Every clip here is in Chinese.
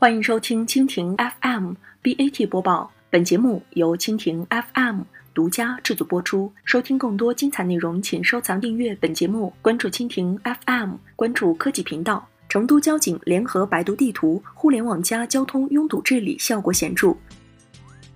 欢迎收听蜻蜓 FM BAT 播报，本节目由蜻蜓 FM 独家制作播出。收听更多精彩内容，请收藏订阅本节目，关注蜻蜓 FM，关注科技频道。成都交警联合百度地图、互联网加交通拥堵治理效果显著。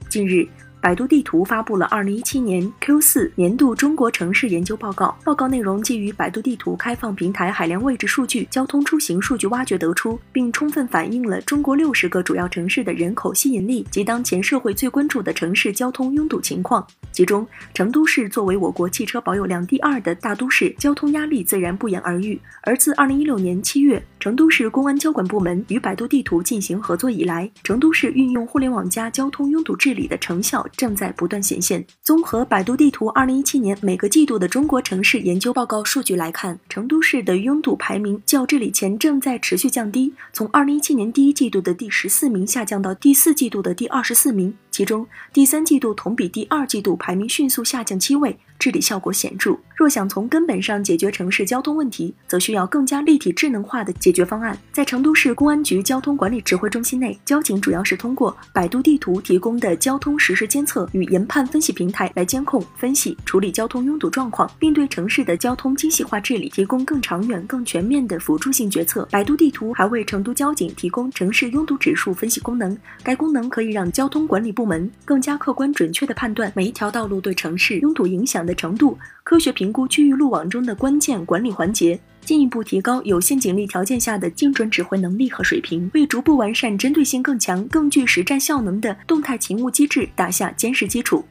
近日。百度地图发布了二零一七年 Q 四年度中国城市研究报告。报告内容基于百度地图开放平台海量位置数据、交通出行数据挖掘得出，并充分反映了中国六十个主要城市的人口吸引力及当前社会最关注的城市交通拥堵情况。其中，成都市作为我国汽车保有量第二的大都市，交通压力自然不言而喻。而自二零一六年七月，成都市公安交管部门与百度地图进行合作以来，成都市运用互联网加交通拥堵治理的成效。正在不断显现。综合百度地图二零一七年每个季度的中国城市研究报告数据来看，成都市的拥堵排名较治理前正在持续降低，从二零一七年第一季度的第十四名下降到第四季度的第二十四名，其中第三季度同比第二季度排名迅速下降七位。治理效果显著。若想从根本上解决城市交通问题，则需要更加立体、智能化的解决方案。在成都市公安局交通管理指挥中心内，交警主要是通过百度地图提供的交通实时监监测与研判分析平台来监控、分析、处理交通拥堵状况，并对城市的交通精细化治理提供更长远、更全面的辅助性决策。百度地图还为成都交警提供城市拥堵指数分析功能，该功能可以让交通管理部门更加客观准确地判断每一条道路对城市拥堵影响的。程度，科学评估区域路网中的关键管理环节，进一步提高有限警力条件下的精准指挥能力和水平，为逐步完善针对性更强、更具实战效能的动态勤务机制打下坚实基础。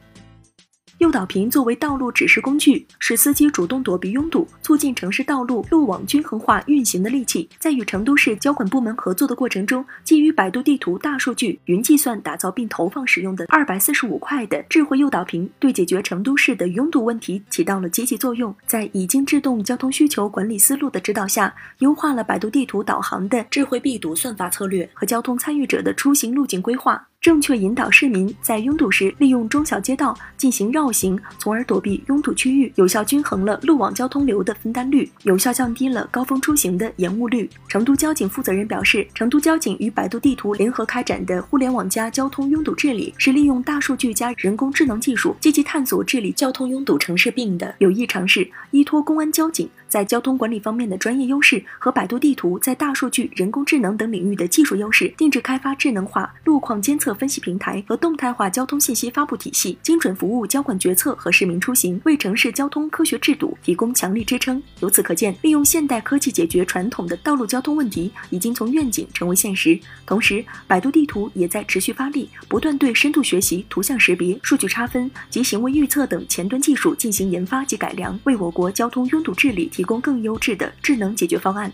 诱导屏作为道路指示工具，使司机主动躲避拥堵、促进城市道路路网均衡化运行的利器。在与成都市交管部门合作的过程中，基于百度地图大数据、云计算打造并投放使用的二百四十五块的智慧诱导屏，对解决成都市的拥堵问题起到了积极作用。在已经制动交通需求管理思路的指导下，优化了百度地图导航的智慧避堵算法策略和交通参与者的出行路径规划。正确引导市民在拥堵时利用中小街道进行绕行，从而躲避拥堵区域，有效均衡了路网交通流的分担率，有效降低了高峰出行的延误率。成都交警负责人表示，成都交警与百度地图联合开展的互联网加交通拥堵治理，是利用大数据加人工智能技术，积极探索治理交通拥堵城市病的有益尝试。依托公安交警在交通管理方面的专业优势和百度地图在大数据、人工智能等领域的技术优势，定制开发智能化路况监测。分析平台和动态化交通信息发布体系，精准服务交管决策和市民出行，为城市交通科学制度提供强力支撑。由此可见，利用现代科技解决传统的道路交通问题，已经从愿景成为现实。同时，百度地图也在持续发力，不断对深度学习、图像识别、数据差分及行为预测等前端技术进行研发及改良，为我国交通拥堵治理提供更优质的智能解决方案。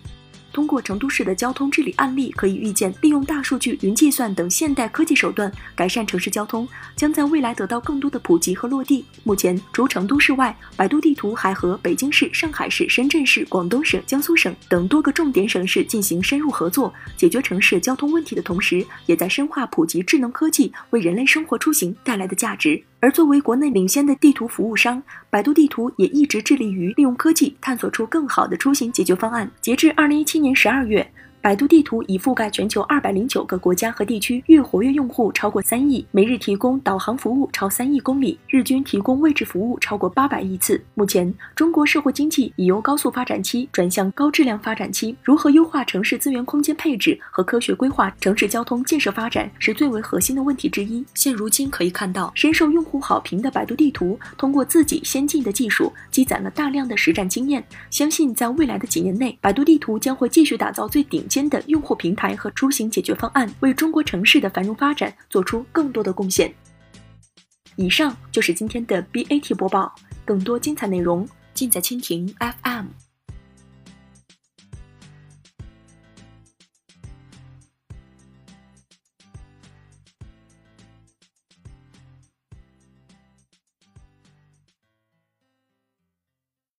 通过成都市的交通治理案例，可以预见，利用大数据、云计算等现代科技手段改善城市交通，将在未来得到更多的普及和落地。目前，除成都市外，百度地图还和北京市、上海市、深圳市、广东省、江苏省等多个重点省市进行深入合作，解决城市交通问题的同时，也在深化普及智能科技为人类生活出行带来的价值。而作为国内领先的地图服务商，百度地图也一直致力于利用科技探索出更好的出行解决方案。截至二零一七年十二月。百度地图已覆盖全球二百零九个国家和地区，月活跃用户超过三亿，每日提供导航服务超三亿公里，日均提供位置服务超过八百亿次。目前，中国社会经济已由高速发展期转向高质量发展期，如何优化城市资源空间配置和科学规划城市交通建设发展，是最为核心的问题之一。现如今可以看到，深受用户好评的百度地图，通过自己先进的技术，积攒了大量的实战经验。相信在未来的几年内，百度地图将会继续打造最顶。间的用户平台和出行解决方案，为中国城市的繁荣发展做出更多的贡献。以上就是今天的 BAT 播报，更多精彩内容尽在蜻蜓 FM。